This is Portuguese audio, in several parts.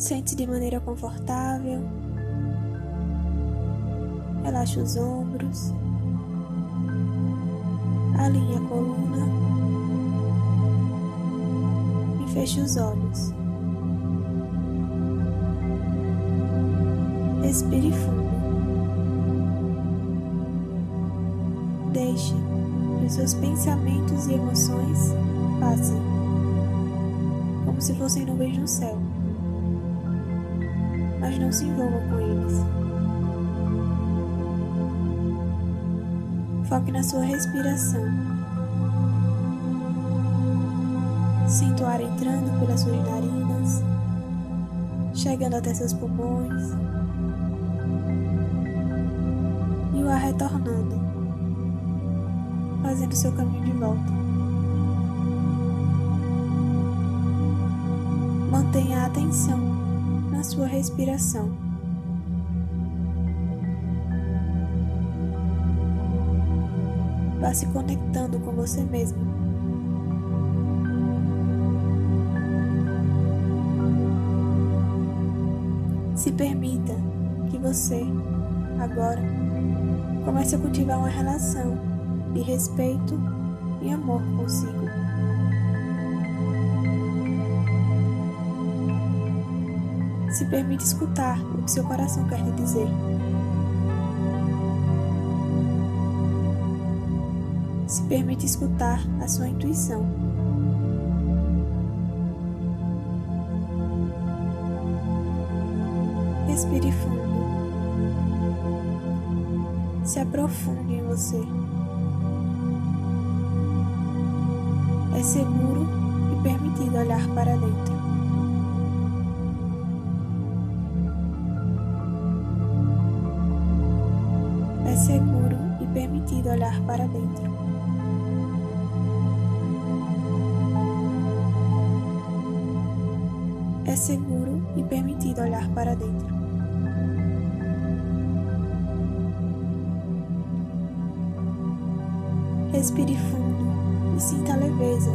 Sente-se de maneira confortável. Relaxa os ombros. Alinhe a coluna. E feche os olhos. Respire fundo. Deixe que os seus pensamentos e emoções passem, como se fossem nuvens no céu. Mas não se envolva com eles. Foque na sua respiração. Sinta o ar entrando pelas suas narinas, chegando até seus pulmões e o ar retornando, fazendo seu caminho de volta. Mantenha a atenção na sua respiração. Vá se conectando com você mesmo. Se permita que você, agora, comece a cultivar uma relação de respeito e amor consigo. Se permite escutar o que seu coração quer lhe dizer. Se permite escutar a sua intuição. Respire fundo. Se aprofunde em você. É seguro e permitido olhar para dentro. E permitido olhar para dentro. Respire fundo e sinta a leveza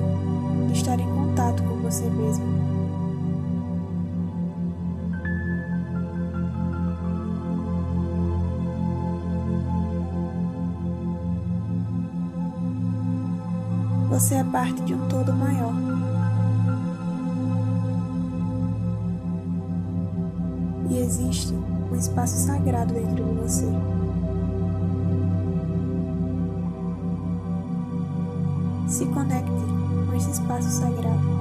de estar em contato com você mesmo. Você é parte de um todo maior. Existe um espaço sagrado dentro de você. Se conecte com esse espaço sagrado.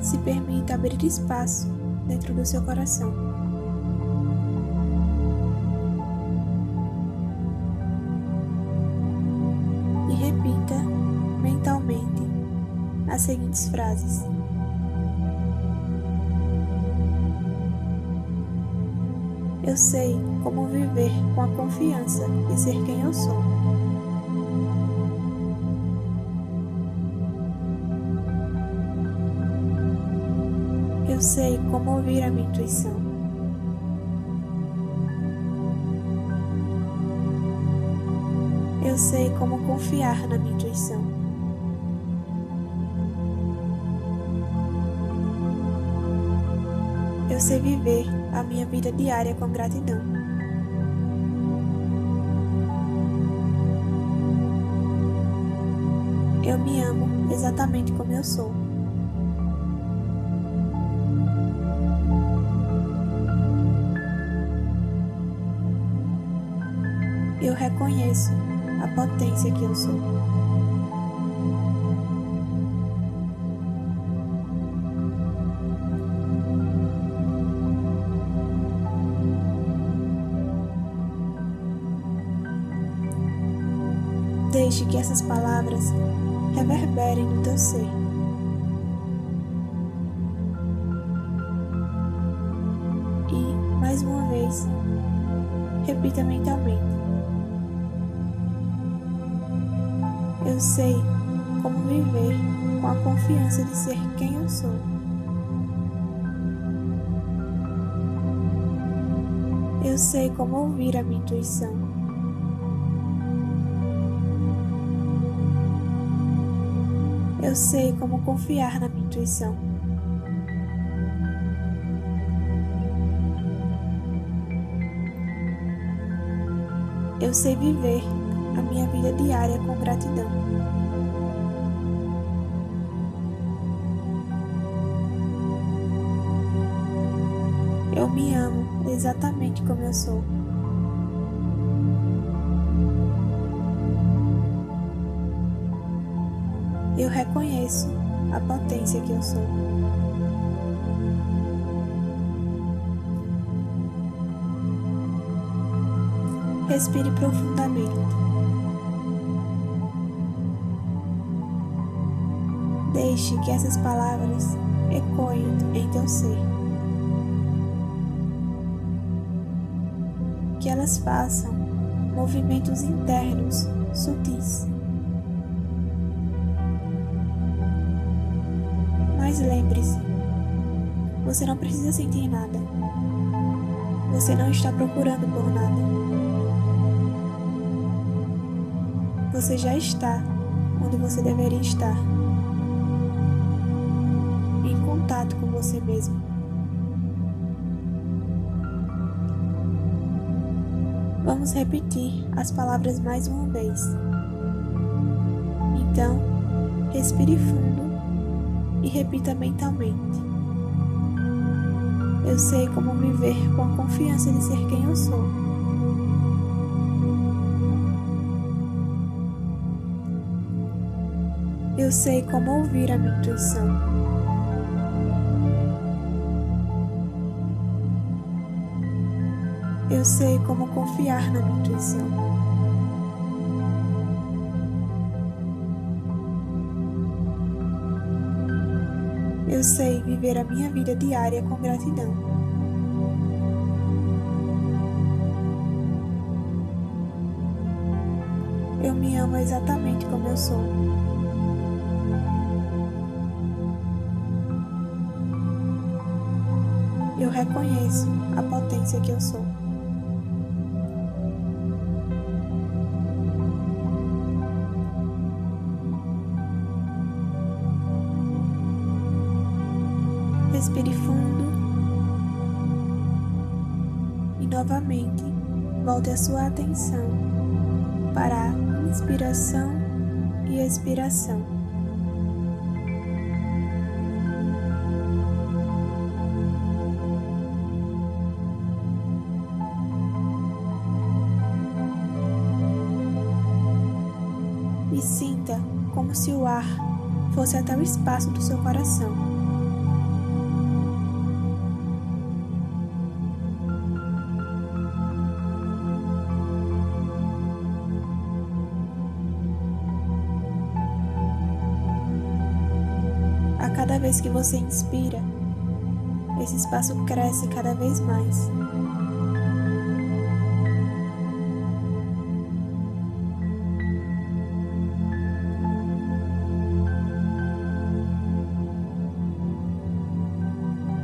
Se permita abrir espaço dentro do seu coração. As seguintes frases. Eu sei como viver com a confiança de ser quem eu sou. Eu sei como ouvir a minha intuição. Eu sei como confiar na minha intuição. Eu sei viver a minha vida diária com gratidão. Eu me amo exatamente como eu sou. Eu reconheço a potência que eu sou. Deixe que essas palavras reverberem no teu ser. E, mais uma vez, repita mentalmente. Eu sei como viver com a confiança de ser quem eu sou. Eu sei como ouvir a minha intuição. Eu sei como confiar na minha intuição. Eu sei viver a minha vida diária com gratidão. Eu me amo exatamente como eu sou. Eu reconheço a potência que eu sou. Respire profundamente. Deixe que essas palavras ecoem em teu ser. Que elas façam movimentos internos sutis. Lembre-se, você não precisa sentir nada. Você não está procurando por nada. Você já está onde você deveria estar em contato com você mesmo. Vamos repetir as palavras mais uma vez. Então, respire fundo e repita mentalmente. Eu sei como viver com a confiança de ser quem eu sou. Eu sei como ouvir a minha intuição. Eu sei como confiar na minha intuição. Eu sei viver a minha vida diária com gratidão. Eu me amo exatamente como eu sou. eu reconheço a potência que eu sou. Respire fundo e novamente volte a sua atenção para a inspiração e expiração. e sinta como se o ar fosse até o espaço do seu coração. Vez que você inspira, esse espaço cresce cada vez mais.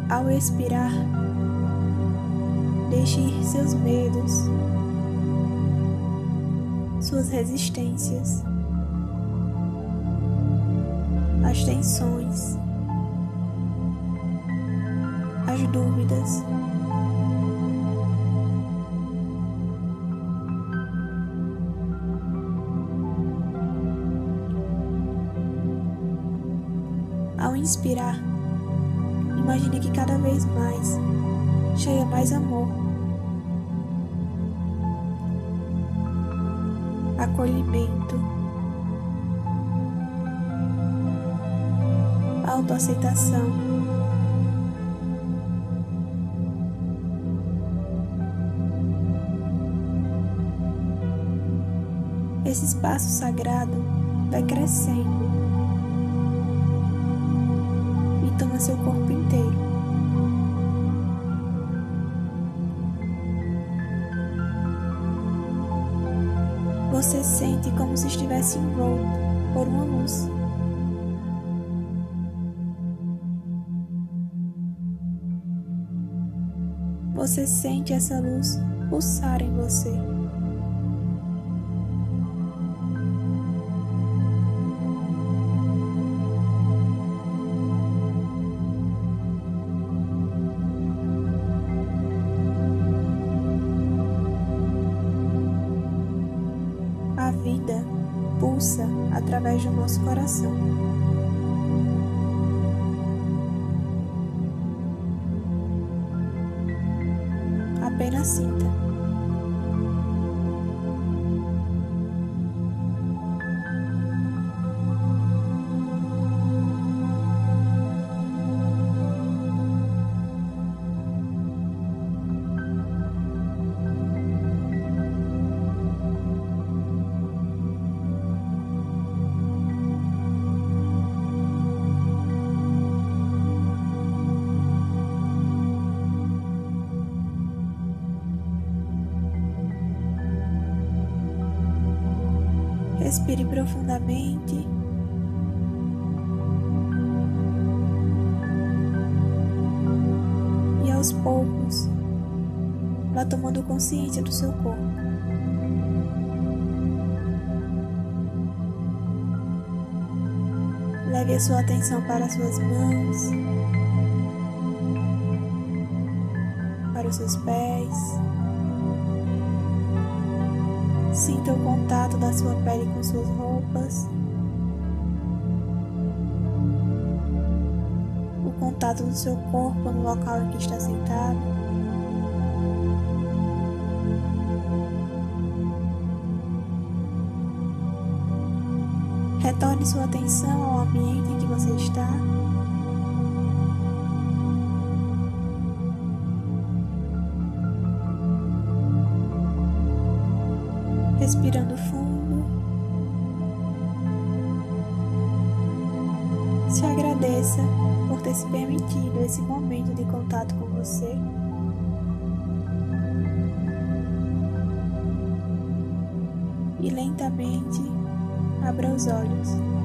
Ao expirar, deixe ir seus medos, suas resistências, as tensões, as dúvidas. Ao inspirar, Imagine que cada vez mais cheia mais amor, acolhimento, autoaceitação. Esse espaço sagrado vai crescendo toma seu corpo inteiro. Você sente como se estivesse envolto por uma luz. Você sente essa luz pulsar em você. Através do nosso coração. Respire profundamente. E aos poucos, vá tomando consciência do seu corpo. Leve a sua atenção para as suas mãos, para os seus pés. Sinta o contato da sua pele com suas roupas. O contato do seu corpo no local em que está sentado. Retorne sua atenção ao ambiente em que você está. Respirando fundo. Se agradeça por ter se permitido esse momento de contato com você. E lentamente abra os olhos.